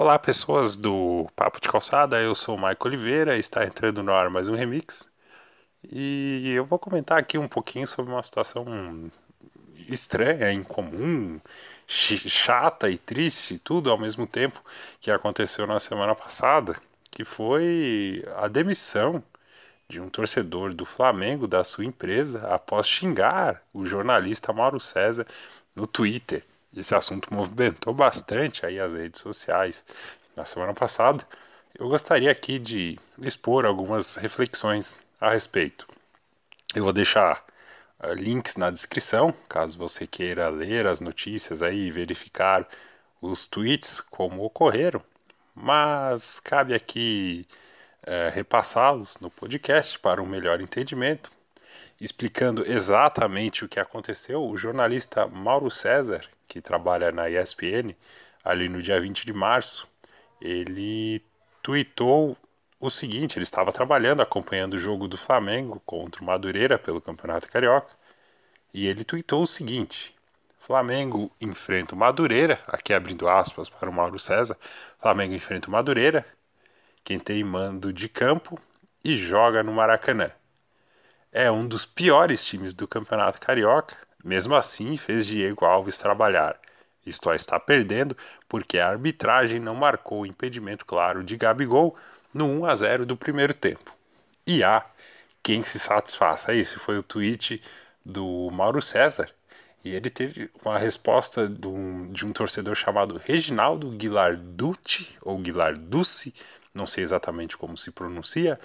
Olá, pessoas do Papo de Calçada. Eu sou o Maico Oliveira. Está entrando no ar mais um remix. E eu vou comentar aqui um pouquinho sobre uma situação estranha, incomum, chata e triste, tudo ao mesmo tempo que aconteceu na semana passada, que foi a demissão de um torcedor do Flamengo da sua empresa após xingar o jornalista Mauro César no Twitter. Esse assunto movimentou bastante aí as redes sociais na semana passada. Eu gostaria aqui de expor algumas reflexões a respeito. Eu vou deixar uh, links na descrição, caso você queira ler as notícias aí e verificar os tweets como ocorreram, mas cabe aqui uh, repassá-los no podcast para um melhor entendimento. Explicando exatamente o que aconteceu, o jornalista Mauro César, que trabalha na ESPN, ali no dia 20 de março, ele tweetou o seguinte: ele estava trabalhando, acompanhando o jogo do Flamengo contra o Madureira pelo Campeonato Carioca, e ele tweetou o seguinte: Flamengo enfrenta o Madureira, aqui abrindo aspas para o Mauro César, Flamengo enfrenta o Madureira, quem tem mando de campo e joga no Maracanã. É um dos piores times do Campeonato Carioca, mesmo assim, fez Diego Alves trabalhar. Isto está perdendo porque a arbitragem não marcou o impedimento claro de Gabigol no 1 a 0 do primeiro tempo. E há quem se satisfaça. Esse foi o tweet do Mauro César. E ele teve uma resposta de um, de um torcedor chamado Reginaldo Guilarducci, ou Guilarducci, não sei exatamente como se pronuncia,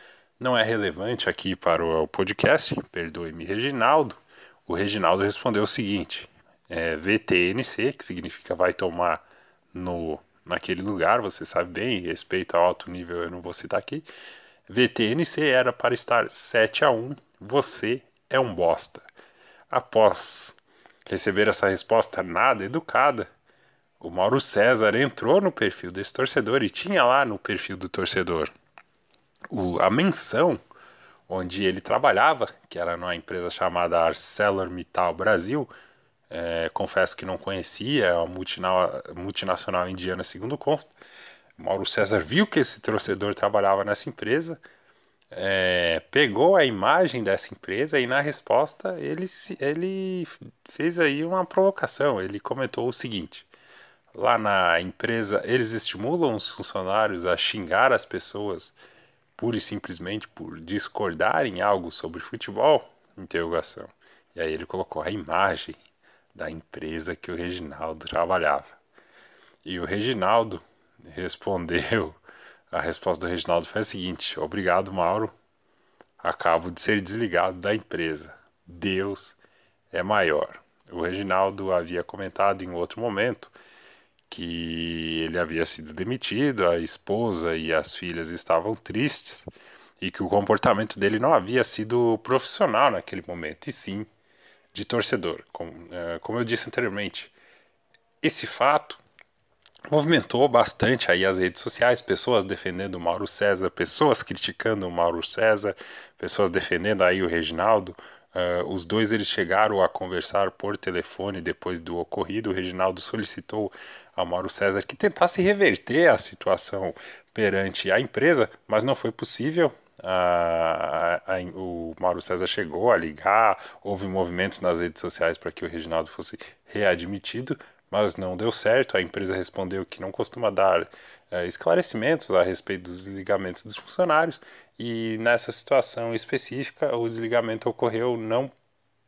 não é relevante aqui para o podcast, perdoe-me, Reginaldo, o Reginaldo respondeu o seguinte: é, VTNC, que significa vai tomar no naquele lugar, você sabe bem, respeito ao alto nível eu não vou citar aqui. VTNC era para estar 7 a 1, você é um bosta. Após receber essa resposta nada educada, o Mauro César entrou no perfil desse torcedor e tinha lá no perfil do torcedor o, a menção onde ele trabalhava, que era numa empresa chamada ArcelorMittal Brasil. É, confesso que não conhecia, é uma multinacional indiana, segundo consta. Mauro César viu que esse torcedor trabalhava nessa empresa, é, pegou a imagem dessa empresa e na resposta ele, ele fez aí uma provocação. Ele comentou o seguinte: lá na empresa eles estimulam os funcionários a xingar as pessoas pura e simplesmente por discordar em algo sobre futebol? Interrogação. E aí ele colocou a imagem da empresa que o Reginaldo trabalhava. E o Reginaldo respondeu, a resposta do Reginaldo foi a seguinte: Obrigado, Mauro. Acabo de ser desligado da empresa. Deus é maior. O Reginaldo havia comentado em outro momento que ele havia sido demitido, a esposa e as filhas estavam tristes e que o comportamento dele não havia sido profissional naquele momento, e sim de torcedor. Como, é, como eu disse anteriormente, esse fato movimentou bastante aí as redes sociais, pessoas defendendo o Mauro César, pessoas criticando o Mauro César, pessoas defendendo aí o Reginaldo. Uh, os dois eles chegaram a conversar por telefone depois do ocorrido. O Reginaldo solicitou ao Mauro César que tentasse reverter a situação perante a empresa, mas não foi possível. A, a, a, o Mauro César chegou a ligar, houve movimentos nas redes sociais para que o Reginaldo fosse readmitido, mas não deu certo. A empresa respondeu que não costuma dar é, esclarecimentos a respeito dos desligamentos dos funcionários, e nessa situação específica, o desligamento ocorreu não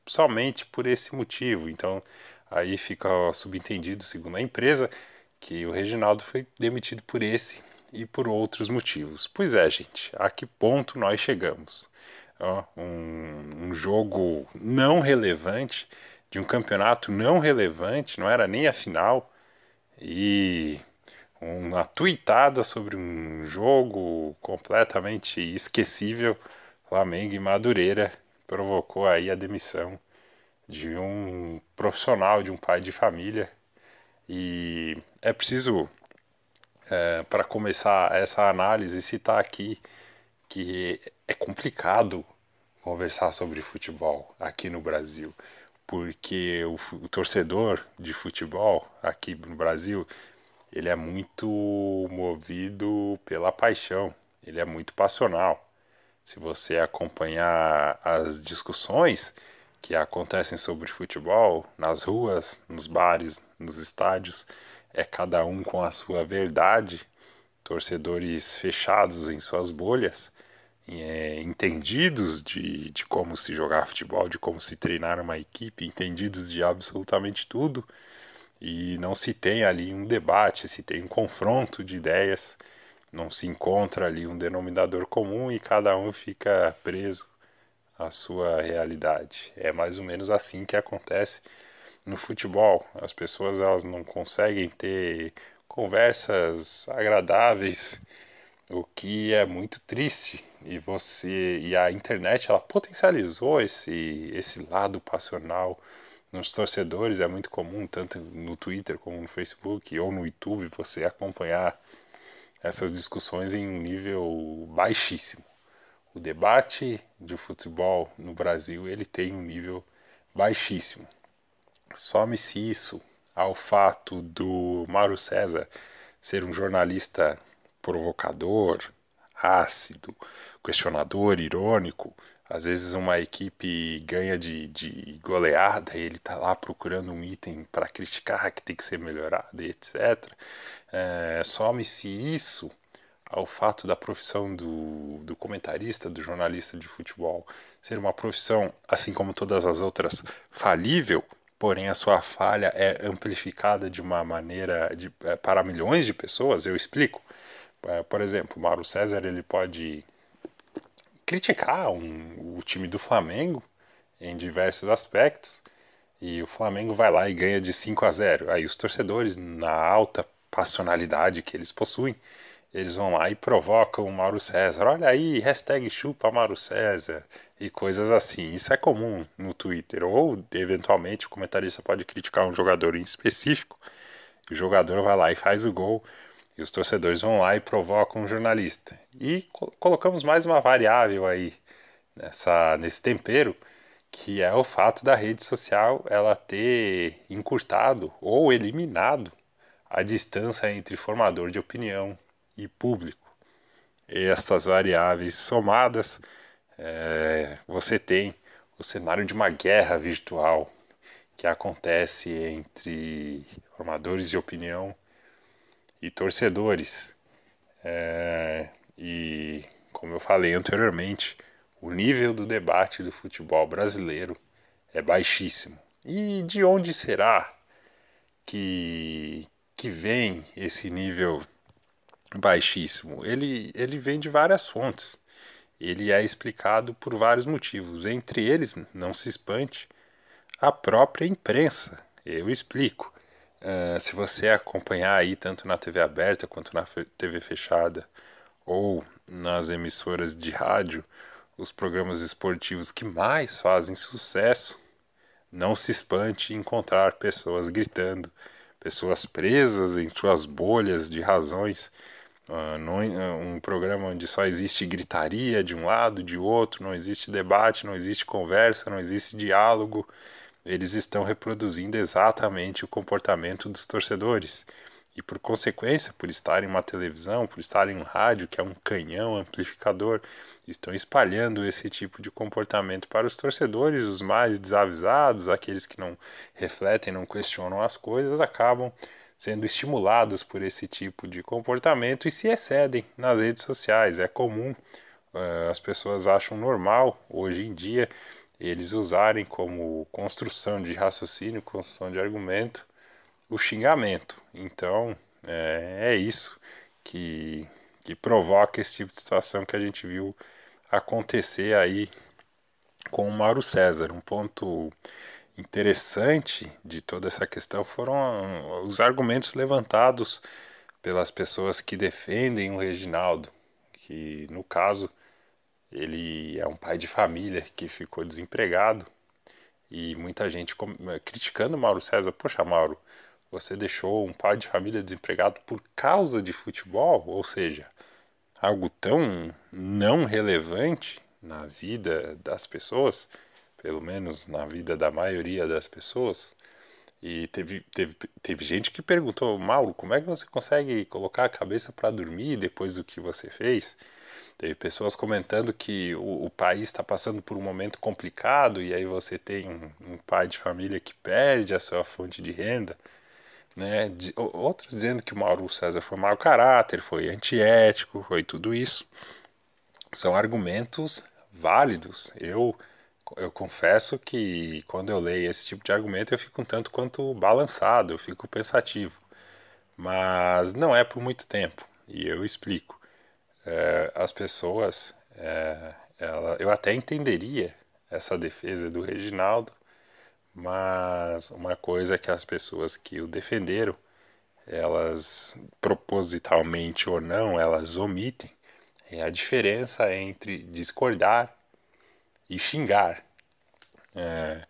somente por esse motivo. Então, Aí fica subentendido, segundo a empresa, que o Reginaldo foi demitido por esse e por outros motivos. Pois é, gente, a que ponto nós chegamos? Um, um jogo não relevante, de um campeonato não relevante, não era nem a final, e uma tuitada sobre um jogo completamente esquecível, Flamengo e Madureira, provocou aí a demissão de um profissional, de um pai de família. E é preciso, é, para começar essa análise, citar aqui que é complicado conversar sobre futebol aqui no Brasil, porque o, o torcedor de futebol aqui no Brasil ele é muito movido pela paixão, ele é muito passional. Se você acompanhar as discussões que acontecem sobre futebol nas ruas, nos bares, nos estádios, é cada um com a sua verdade, torcedores fechados em suas bolhas, é, entendidos de, de como se jogar futebol, de como se treinar uma equipe, entendidos de absolutamente tudo e não se tem ali um debate, se tem um confronto de ideias, não se encontra ali um denominador comum e cada um fica preso à sua realidade. É mais ou menos assim que acontece no futebol. As pessoas elas não conseguem ter conversas agradáveis, o que é muito triste. E você e a internet ela potencializou esse esse lado passional nos torcedores é muito comum, tanto no Twitter como no Facebook ou no YouTube, você acompanhar essas discussões em um nível baixíssimo. O debate de futebol no Brasil ele tem um nível baixíssimo. Some-se isso ao fato do Mauro César ser um jornalista provocador, ácido, questionador, irônico, às vezes uma equipe ganha de, de goleada e ele está lá procurando um item para criticar que tem que ser melhorado e etc. É, Some-se isso ao fato da profissão do, do comentarista, do jornalista de futebol ser uma profissão, assim como todas as outras, falível, porém a sua falha é amplificada de uma maneira de, é, para milhões de pessoas. Eu explico. É, por exemplo, Mauro César ele pode criticar um, o time do Flamengo em diversos aspectos. E o Flamengo vai lá e ganha de 5 a 0. Aí os torcedores, na alta passionalidade que eles possuem, eles vão lá e provocam o Mauro César. Olha aí, hashtag chupa Mauro César e coisas assim. Isso é comum no Twitter. Ou, eventualmente, o comentarista pode criticar um jogador em específico. o jogador vai lá e faz o gol e os torcedores vão lá e provocam um jornalista. E co colocamos mais uma variável aí nessa, nesse tempero, que é o fato da rede social ela ter encurtado ou eliminado a distância entre formador de opinião e público. E estas variáveis somadas, é, você tem o cenário de uma guerra virtual que acontece entre formadores de opinião e torcedores. É, e, como eu falei anteriormente, o nível do debate do futebol brasileiro é baixíssimo. E de onde será que, que vem esse nível baixíssimo? Ele, ele vem de várias fontes. Ele é explicado por vários motivos. Entre eles, não se espante, a própria imprensa. Eu explico. Uh, se você acompanhar aí tanto na TV aberta quanto na TV fechada ou nas emissoras de rádio, os programas esportivos que mais fazem sucesso, não se espante encontrar pessoas gritando, pessoas presas em suas bolhas de razões. Uh, não, uh, um programa onde só existe gritaria de um lado, de outro, não existe debate, não existe conversa, não existe diálogo eles estão reproduzindo exatamente o comportamento dos torcedores. E por consequência, por estar em uma televisão, por estar em um rádio, que é um canhão amplificador, estão espalhando esse tipo de comportamento para os torcedores, os mais desavisados, aqueles que não refletem, não questionam as coisas, acabam sendo estimulados por esse tipo de comportamento e se excedem nas redes sociais. É comum, uh, as pessoas acham normal hoje em dia eles usarem como construção de raciocínio, construção de argumento, o xingamento. Então, é, é isso que, que provoca esse tipo de situação que a gente viu acontecer aí com o Mauro César. Um ponto interessante de toda essa questão foram os argumentos levantados pelas pessoas que defendem o Reginaldo, que no caso ele é um pai de família que ficou desempregado e muita gente criticando Mauro César. Poxa, Mauro, você deixou um pai de família desempregado por causa de futebol? Ou seja, algo tão não relevante na vida das pessoas, pelo menos na vida da maioria das pessoas. E teve, teve, teve gente que perguntou, Mauro, como é que você consegue colocar a cabeça para dormir depois do que você fez? Teve pessoas comentando que o, o país está passando por um momento complicado e aí você tem um, um, pai de família que perde a sua fonte de renda. Né? De, outros dizendo que o Mauro César foi mau caráter, foi antiético, foi tudo isso. São argumentos válidos. Eu eu confesso que quando eu leio esse tipo de argumento eu fico um tanto quanto balançado, eu fico pensativo. Mas não é por muito tempo, e eu explico. É, as pessoas, é, ela, eu até entenderia essa defesa do Reginaldo, mas uma coisa é que as pessoas que o defenderam, elas propositalmente ou não, elas omitem, é a diferença entre discordar e xingar. É,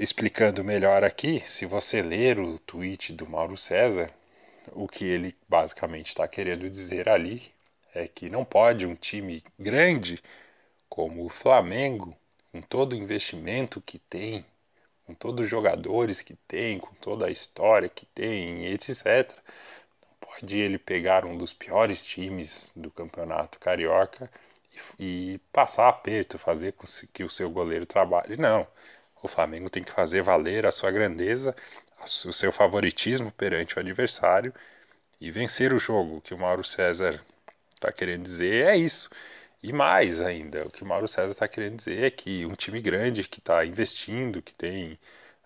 explicando melhor aqui, se você ler o tweet do Mauro César, o que ele basicamente está querendo dizer ali é que não pode um time grande como o Flamengo, com todo o investimento que tem, com todos os jogadores que tem, com toda a história que tem, etc. Não pode ele pegar um dos piores times do campeonato carioca e passar aperto, fazer com que o seu goleiro trabalhe. Não. O Flamengo tem que fazer valer a sua grandeza, o seu favoritismo perante o adversário e vencer o jogo. Que o Mauro César está querendo dizer é isso. E mais ainda, o que o Mauro César está querendo dizer é que um time grande que está investindo, que tem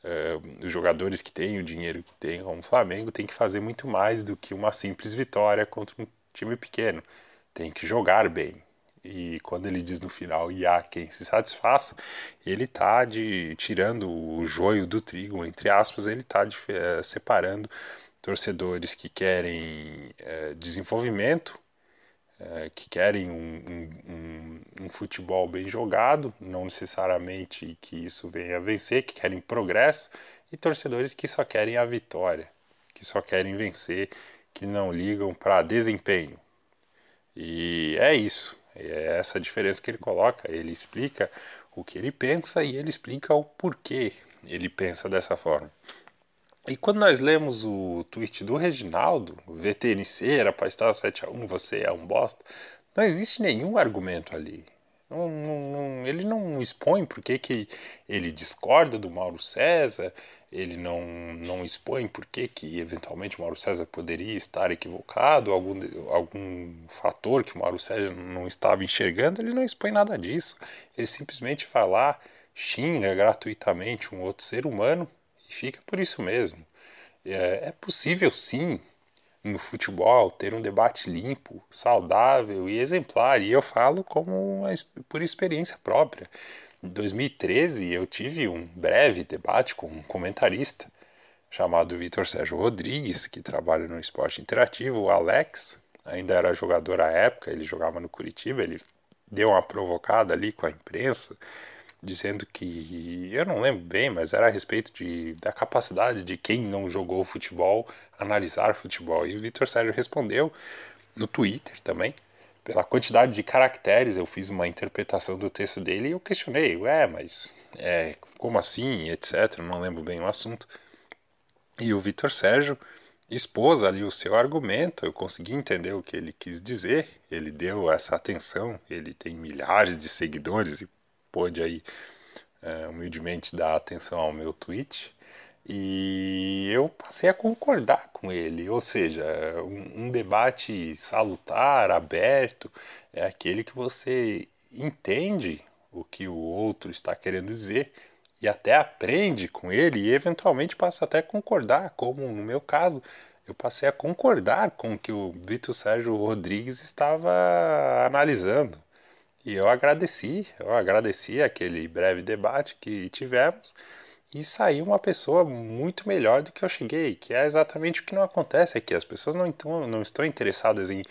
uh, os jogadores que tem, o dinheiro que tem, como o Flamengo, tem que fazer muito mais do que uma simples vitória contra um time pequeno. Tem que jogar bem, e quando ele diz no final e há quem se satisfaça, ele está de tirando o joio do trigo, entre aspas, ele está é, separando torcedores que querem é, desenvolvimento, é, que querem um, um, um, futebol bem jogado, não necessariamente que isso venha a vencer, que querem progresso, e torcedores que só querem a vitória, que só querem vencer, que não ligam para desempenho. E é isso. É essa diferença que ele coloca. Ele explica o que ele pensa e ele explica o porquê ele pensa dessa forma. E quando nós lemos o tweet do Reginaldo, o VTNC era para estar 7 a 1 você é um bosta, não existe nenhum argumento ali. Não, não, ele não expõe porque que ele discorda do Mauro César, ele não, não expõe por que, que eventualmente o Mauro César poderia estar equivocado, algum, algum fator que o Mauro César não estava enxergando, ele não expõe nada disso. Ele simplesmente vai lá, xinga gratuitamente um outro ser humano fica por isso mesmo. É, é possível sim no futebol ter um debate limpo, saudável e exemplar, e eu falo como por experiência própria. Em 2013, eu tive um breve debate com um comentarista chamado Vitor Sérgio Rodrigues, que trabalha no esporte interativo, o Alex, ainda era jogador à época, ele jogava no Curitiba, ele deu uma provocada ali com a imprensa, dizendo que, eu não lembro bem, mas era a respeito de, da capacidade de quem não jogou futebol analisar futebol. E o Vitor Sérgio respondeu no Twitter também, pela quantidade de caracteres, eu fiz uma interpretação do texto dele e eu questionei, ué, mas é, como assim, etc. Não lembro bem o assunto. E o Vitor Sérgio expôs ali o seu argumento, eu consegui entender o que ele quis dizer, ele deu essa atenção, ele tem milhares de seguidores e pôde aí é, humildemente dar atenção ao meu tweet. E eu passei a concordar com ele, ou seja, um, um, debate salutar, aberto, é aquele que você entende o que o outro está querendo dizer e até aprende com ele e eventualmente passa até a concordar, como no meu caso, eu passei a concordar com o que o Vitor Sérgio Rodrigues estava analisando. E eu agradeci, eu agradeci aquele breve debate que tivemos e sair uma pessoa muito melhor do que eu cheguei, que é exatamente o que não acontece aqui. As pessoas não, não estão interessadas em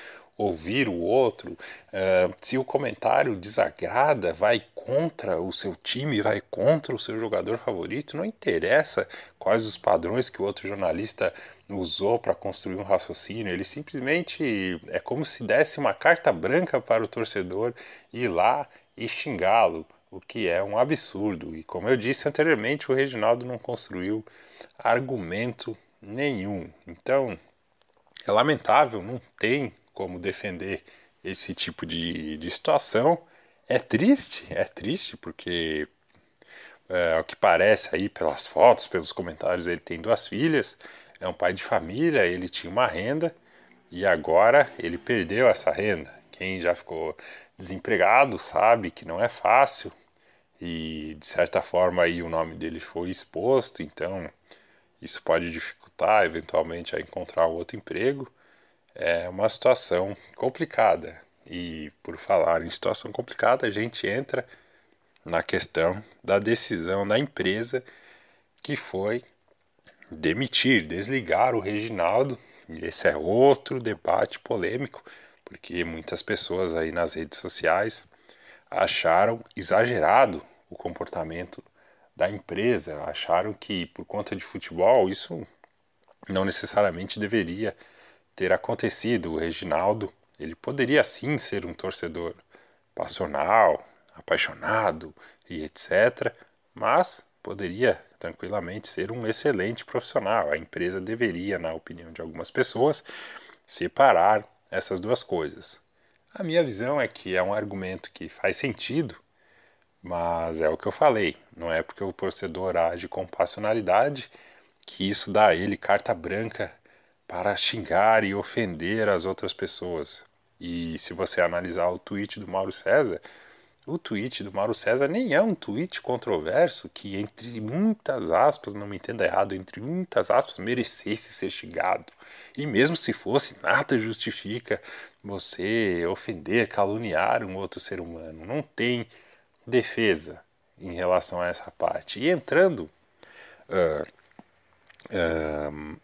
ouvir o outro. Uh, se o comentário desagrada, vai contra o seu time, vai contra o seu jogador favorito, não interessa quais os padrões que o outro jornalista usou para construir um raciocínio. Ele simplesmente é como se desse uma carta branca para o torcedor ir lá e xingá-lo o que é um absurdo. E como eu disse anteriormente, o Reginaldo não construiu argumento nenhum. Então, é lamentável, não tem como defender esse tipo de, de situação. É triste, é triste porque é, ao que parece aí pelas fotos, pelos comentários, ele tem duas filhas, é um pai de família, ele tinha uma renda e agora ele perdeu essa renda. Quem já ficou desempregado sabe que não é fácil e de certa forma aí o nome dele foi exposto, então isso pode dificultar eventualmente a encontrar outro emprego. É uma situação complicada. E por falar em situação complicada, a gente entra na questão da decisão da empresa que foi demitir, desligar o Reginaldo. Esse é outro debate polêmico, porque muitas pessoas aí nas redes sociais acharam exagerado o comportamento da empresa, acharam que por conta de futebol isso não necessariamente deveria ter acontecido. O Reginaldo, ele poderia sim ser um torcedor passional, apaixonado e etc. Mas poderia tranquilamente ser um excelente profissional. A empresa deveria, na opinião de algumas pessoas, separar essas duas coisas. A minha visão é que é um argumento que faz sentido, mas é o que eu falei. Não é porque o torcedor age com passionalidade que isso dá a ele carta branca para xingar e ofender as outras pessoas. E se você analisar o tweet do Mauro César, o tweet do Mauro César nem é um tweet controverso que, entre muitas aspas, não me entenda errado, entre muitas aspas, merecesse ser xingado. E mesmo se fosse, nada justifica você ofender, caluniar um outro ser humano. Não tem defesa em relação a essa parte. E entrando uh,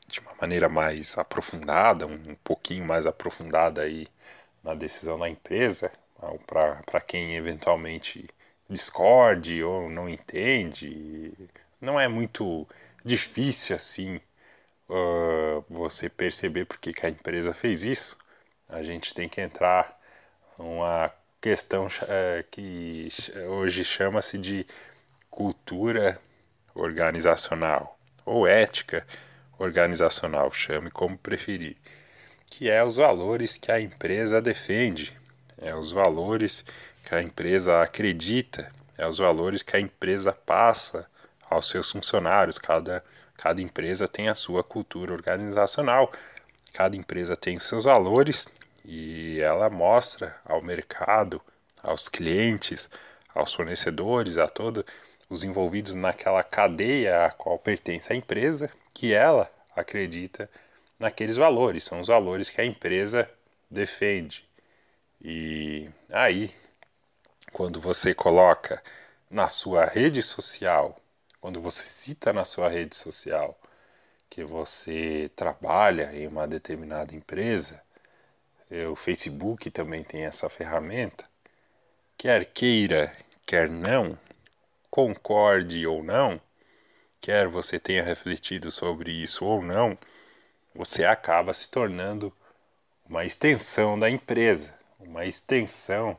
de uma maneira mais aprofundada, um pouquinho mais aprofundada aí na decisão da empresa, para quem eventualmente discorde ou não entende. Não é muito difícil assim uh, você perceber porque que a empresa fez isso. A gente tem que entrar numa questão uh, que hoje chama-se de cultura organizacional ou ética organizacional, chame como preferir, que é os valores que a empresa defende é os valores que a empresa acredita, é os valores que a empresa passa aos seus funcionários. Cada, cada empresa tem a sua cultura organizacional, cada empresa tem seus valores e ela mostra ao mercado, aos clientes, aos fornecedores, a todos os envolvidos naquela cadeia a qual pertence a empresa, que ela acredita naqueles valores, são os valores que a empresa defende. E aí, quando você coloca na sua rede social, quando você cita na sua rede social que você trabalha em uma determinada empresa, o Facebook também tem essa ferramenta, quer queira, quer não, concorde ou não, quer você tenha refletido sobre isso ou não, você acaba se tornando uma extensão da empresa uma extensão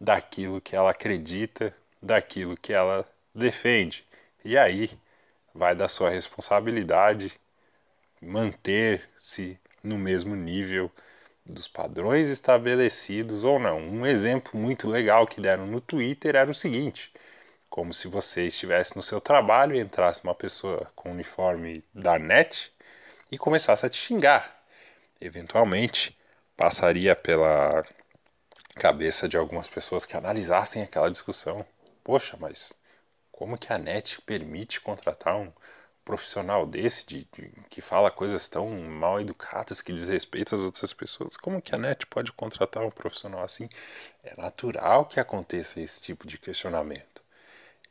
daquilo que ela acredita, daquilo que ela defende. E aí vai da sua responsabilidade manter-se no mesmo nível dos padrões estabelecidos ou não. Um exemplo muito legal que deram no Twitter era o seguinte: como se você estivesse no seu trabalho e entrasse uma pessoa com uniforme da NET e começasse a te xingar. Eventualmente passaria pela cabeça de algumas pessoas que analisassem aquela discussão. Poxa, mas como que a NET permite contratar um profissional desse, de, de, que fala coisas tão mal educadas, que desrespeitam as outras pessoas? Como que a NET pode contratar um profissional assim? É natural que aconteça esse tipo de questionamento.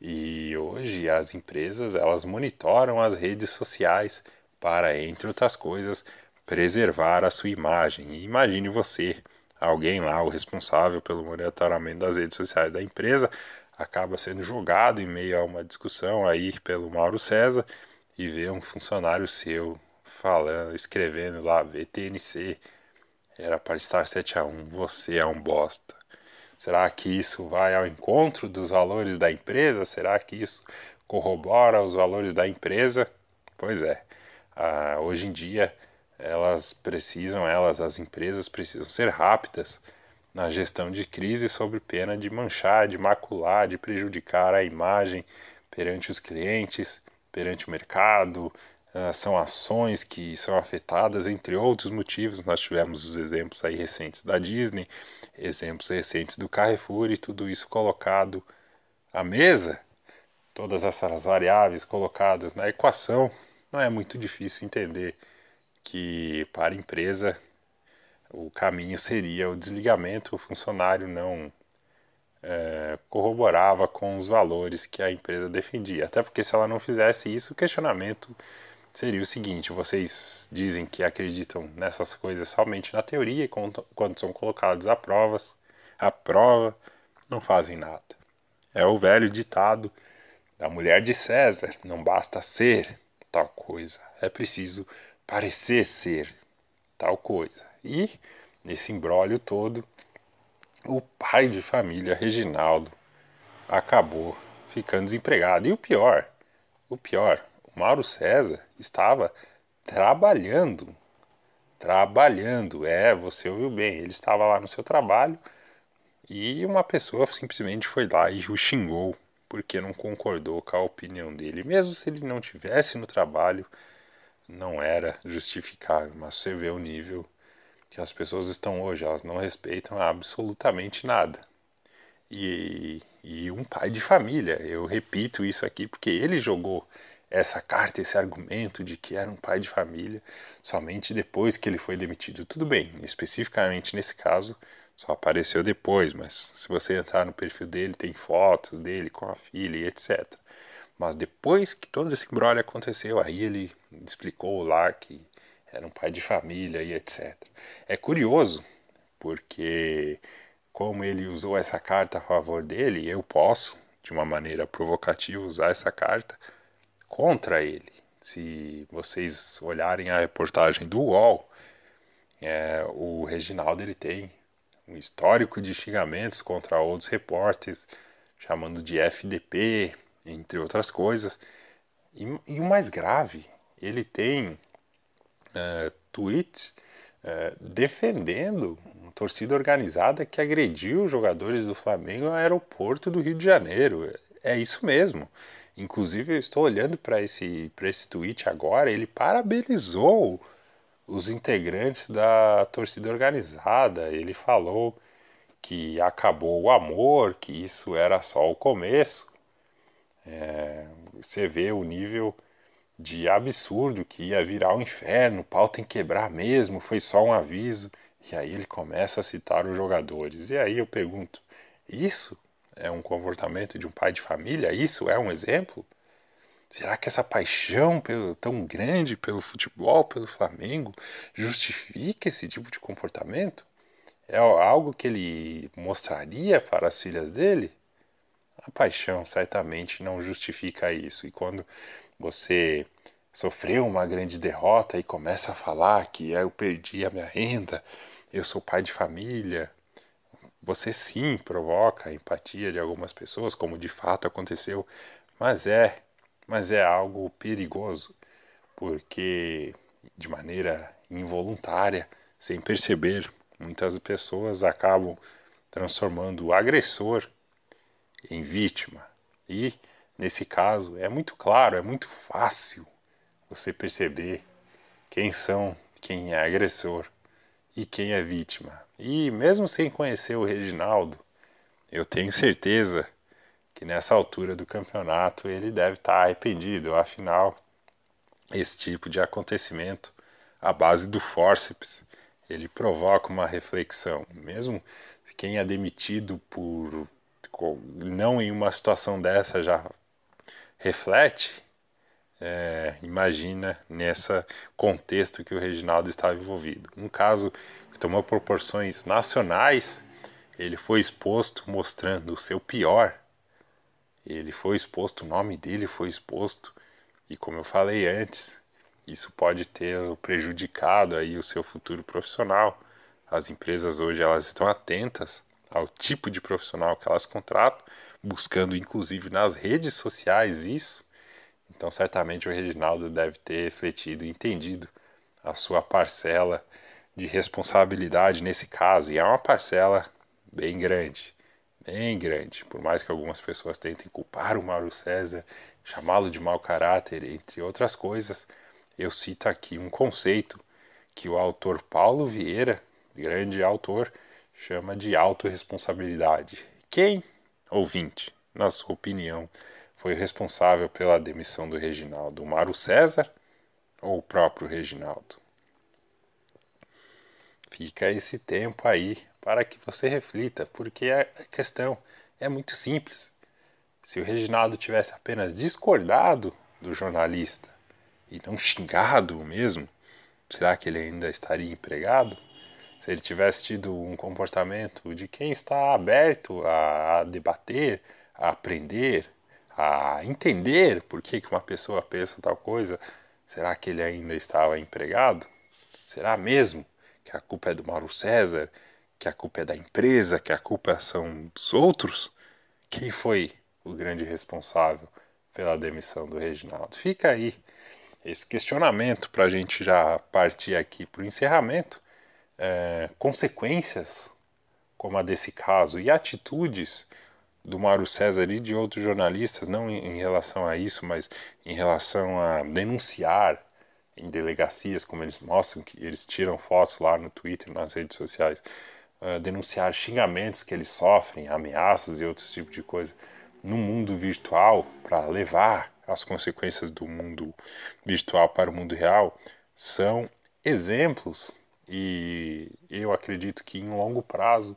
E hoje as empresas elas monitoram as redes sociais para, entre outras coisas, preservar a sua imagem. E imagine você alguém lá, o responsável pelo monitoramento das redes sociais da empresa, acaba sendo julgado em meio a uma discussão aí pelo Mauro César e vê um funcionário seu falando, escrevendo lá VTNC, era para estar 7 a 1, você é um bosta. Será que isso vai ao encontro dos valores da empresa? Será que isso corrobora os valores da empresa? Pois é, ah, hoje em dia elas precisam, elas, as empresas precisam ser rápidas na gestão de crise sob pena de manchar, de macular, de prejudicar a imagem perante os clientes, perante o mercado. Ah, são ações que são afetadas, entre outros motivos. Nós tivemos os exemplos aí recentes da Disney, exemplos recentes do Carrefour e tudo isso colocado à mesa, todas essas variáveis colocadas na equação, não é muito difícil entender que para a empresa o caminho seria o desligamento, o funcionário não é, corroborava com os valores que a empresa defendia. Até porque se ela não fizesse isso, o questionamento seria o seguinte: vocês dizem que acreditam nessas coisas somente na teoria e quando são colocados a provas, a prova não fazem nada. É o velho ditado da mulher de César: não basta ser tal coisa, é preciso parecer ser tal coisa. E nesse embrólio todo, o pai de família, Reginaldo, acabou ficando desempregado. E o pior, o pior, Mauro César estava trabalhando. Trabalhando, é, você ouviu bem, ele estava lá no seu trabalho e uma pessoa simplesmente foi lá e o xingou porque não concordou com a opinião dele. Mesmo se ele não tivesse no trabalho, não era justificável, mas você vê o nível que as pessoas estão hoje, elas não respeitam absolutamente nada. E, e um pai de família, eu repito isso aqui porque ele jogou essa carta, esse argumento de que era um pai de família somente depois que ele foi demitido. Tudo bem, especificamente nesse caso, só apareceu depois, mas se você entrar no perfil dele, tem fotos dele com a filha e etc. Mas depois que todo esse embrolho aconteceu, aí ele explicou lá que era um pai de família e etc. É curioso, porque como ele usou essa carta a favor dele, eu posso, de uma maneira provocativa, usar essa carta contra ele. Se vocês olharem a reportagem do UOL, é, o Reginaldo ele tem um histórico de xingamentos contra outros repórteres, chamando de FDP, entre outras coisas. E, e o mais grave, ele tem uh, tweets uh, defendendo uma torcida organizada que agrediu os jogadores do Flamengo no aeroporto do Rio de Janeiro. É isso mesmo. Inclusive, eu estou olhando para esse, esse tweet agora, ele parabenizou os integrantes da torcida organizada. Ele falou que acabou o amor, que isso era só o começo. É, você vê o nível de absurdo que ia virar o um inferno, o pau tem que quebrar mesmo, foi só um aviso. E aí ele começa a citar os jogadores. E aí eu pergunto: isso é um comportamento de um pai de família? Isso é um exemplo? Será que essa paixão pelo, tão grande pelo futebol, pelo Flamengo, justifica esse tipo de comportamento? É algo que ele mostraria para as filhas dele? A paixão certamente não justifica isso. E quando você sofreu uma grande derrota e começa a falar que eu perdi a minha renda, eu sou pai de família, você sim provoca a empatia de algumas pessoas, como de fato aconteceu, mas é mas é algo perigoso, porque de maneira involuntária, sem perceber, muitas pessoas acabam transformando o agressor em vítima. E nesse caso é muito claro, é muito fácil você perceber quem são, quem é agressor e quem é vítima. E mesmo sem conhecer o Reginaldo, eu tenho certeza que nessa altura do campeonato ele deve estar arrependido, afinal, esse tipo de acontecimento, a base do forceps, ele provoca uma reflexão. Mesmo quem é demitido por não em uma situação dessa já reflete, é, imagina nessa contexto que o Reginaldo estava envolvido. Um caso que tomou proporções nacionais, ele foi exposto mostrando o seu pior ele foi exposto, o nome dele foi exposto, e como eu falei antes, isso pode ter prejudicado aí o seu futuro profissional. As empresas hoje elas estão atentas ao tipo de profissional que elas contratam, buscando inclusive nas redes sociais isso. Então, certamente o Reginaldo deve ter refletido e entendido a sua parcela de responsabilidade nesse caso, e é uma parcela bem grande, bem grande. Por mais que algumas pessoas tentem culpar o Mauro César, chamá-lo de mau caráter, entre outras coisas, eu cito aqui um conceito que o autor Paulo Vieira, grande autor, chama de autorresponsabilidade. Quem, ouvinte, na sua opinião, foi responsável pela demissão do Reginaldo? O Mário César ou o próprio Reginaldo? Fica esse tempo aí para que você reflita, porque a questão é muito simples. Se o Reginaldo tivesse apenas discordado do jornalista e não xingado mesmo, será que ele ainda estaria empregado? Se ele tivesse tido um comportamento de quem está aberto a, debater, a aprender, a entender por que, que uma pessoa pensa tal coisa, será que ele ainda estava empregado? Será mesmo que a culpa é do Mauro César, que a culpa é da empresa, que a culpa são dos outros? Quem foi o grande responsável pela demissão do Reginaldo? Fica aí esse questionamento para a gente já partir aqui para o encerramento. É, consequências como a desse caso e atitudes do Mauro César e de outros jornalistas, não em, em relação a isso, mas em relação a denunciar em delegacias, como eles mostram, que eles tiram fotos lá no Twitter, nas redes sociais, uh, denunciar xingamentos que eles sofrem, ameaças e outros tipos de coisa no mundo virtual para levar as consequências do mundo virtual para o mundo real são exemplos. E eu acredito que em longo prazo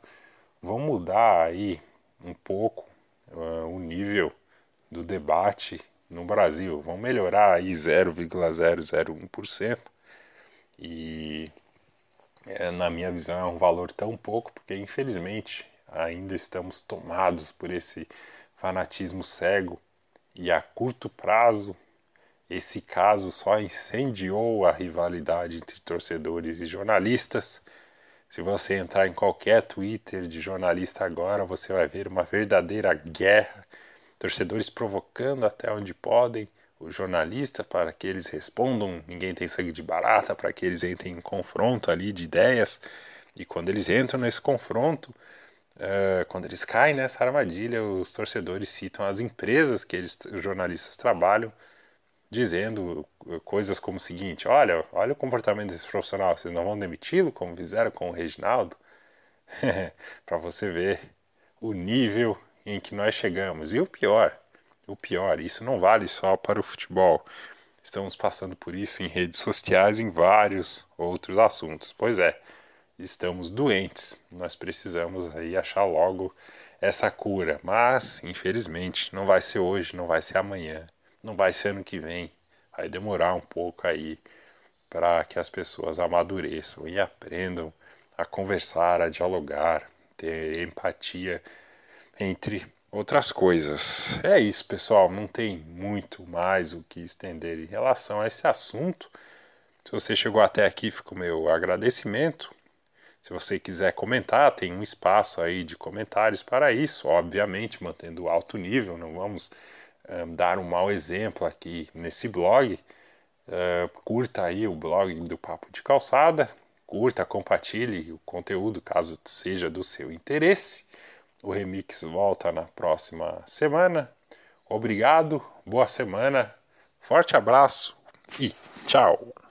vão mudar aí um pouco uh, o nível do debate no Brasil, vão melhorar aí 0,001% e é, na minha visão é um valor tão pouco porque infelizmente ainda estamos tomados por esse fanatismo cego. E a curto prazo esse caso só incendiou a rivalidade entre torcedores e jornalistas. Se você entrar em qualquer Twitter de jornalista agora, você vai ver uma verdadeira guerra. Torcedores provocando até onde podem o jornalista para que eles respondam. Ninguém tem sangue de barata para que eles entrem em confronto ali de ideias. E quando eles entram nesse confronto, uh, quando eles caem nessa armadilha, os torcedores citam as empresas que eles, os jornalistas trabalham dizendo coisas como o seguinte: olha, olha o comportamento desse profissional, vocês não vão demiti-lo como fizeram com o Reginaldo? para você ver o nível em que nós chegamos. E o pior, o pior, isso não vale só para o futebol. Estamos passando por isso em redes sociais, em vários outros assuntos. Pois é, estamos doentes. Nós precisamos aí achar logo essa cura, mas infelizmente não vai ser hoje, não vai ser amanhã não vai ser ano que vem. Vai demorar um pouco aí para que as pessoas amadureçam e aprendam a conversar, a dialogar, ter empatia, entre outras coisas. É isso, pessoal. Não tem muito mais o que estender em relação a esse assunto. Se você chegou até aqui, fica o meu agradecimento. Se você quiser comentar, tem um espaço aí de comentários para isso, obviamente, mantendo alto nível, não vamos dar um mau exemplo aqui nesse blog, uh, curta aí o blog do Papo de Calçada, curta, compartilhe o conteúdo caso seja do seu interesse. O remix volta na próxima semana. Obrigado, boa semana, forte abraço e tchau!